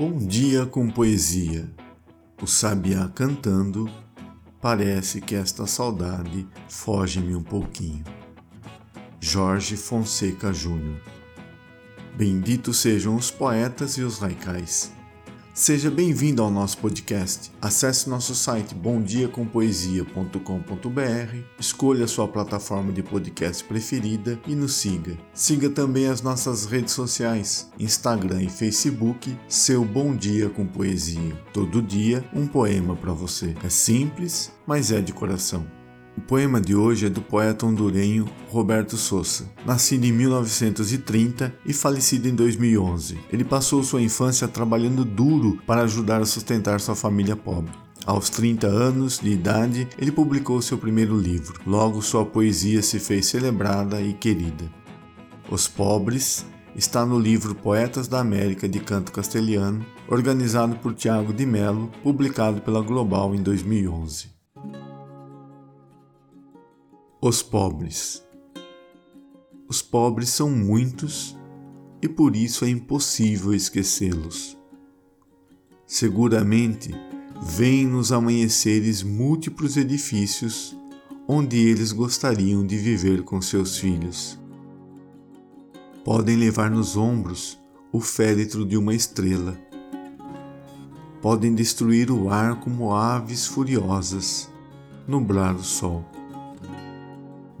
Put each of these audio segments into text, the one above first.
Bom dia com poesia. O sabiá cantando, parece que esta saudade foge-me um pouquinho. Jorge Fonseca Júnior. Benditos sejam os poetas e os laicais Seja bem-vindo ao nosso podcast. Acesse nosso site bomdiacompoesia.com.br, escolha sua plataforma de podcast preferida e nos siga. Siga também as nossas redes sociais, Instagram e Facebook, seu Bom Dia com Poesia. Todo dia um poema para você. É simples, mas é de coração. O poema de hoje é do poeta hondurenho Roberto Sousa, nascido em 1930 e falecido em 2011. Ele passou sua infância trabalhando duro para ajudar a sustentar sua família pobre. Aos 30 anos de idade, ele publicou seu primeiro livro. Logo, sua poesia se fez celebrada e querida. Os Pobres está no livro Poetas da América de Canto Castelhano, organizado por Tiago de Mello, publicado pela Global em 2011. Os pobres. Os pobres são muitos e por isso é impossível esquecê-los. Seguramente vêm nos amanheceres múltiplos edifícios onde eles gostariam de viver com seus filhos. Podem levar nos ombros o féretro de uma estrela. Podem destruir o ar como aves furiosas, nublar o sol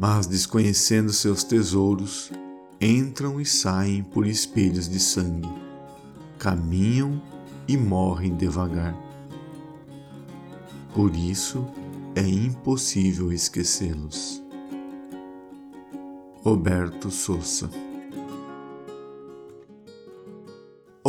mas desconhecendo seus tesouros, entram e saem por espelhos de sangue, caminham e morrem devagar. Por isso é impossível esquecê-los. Roberto Sousa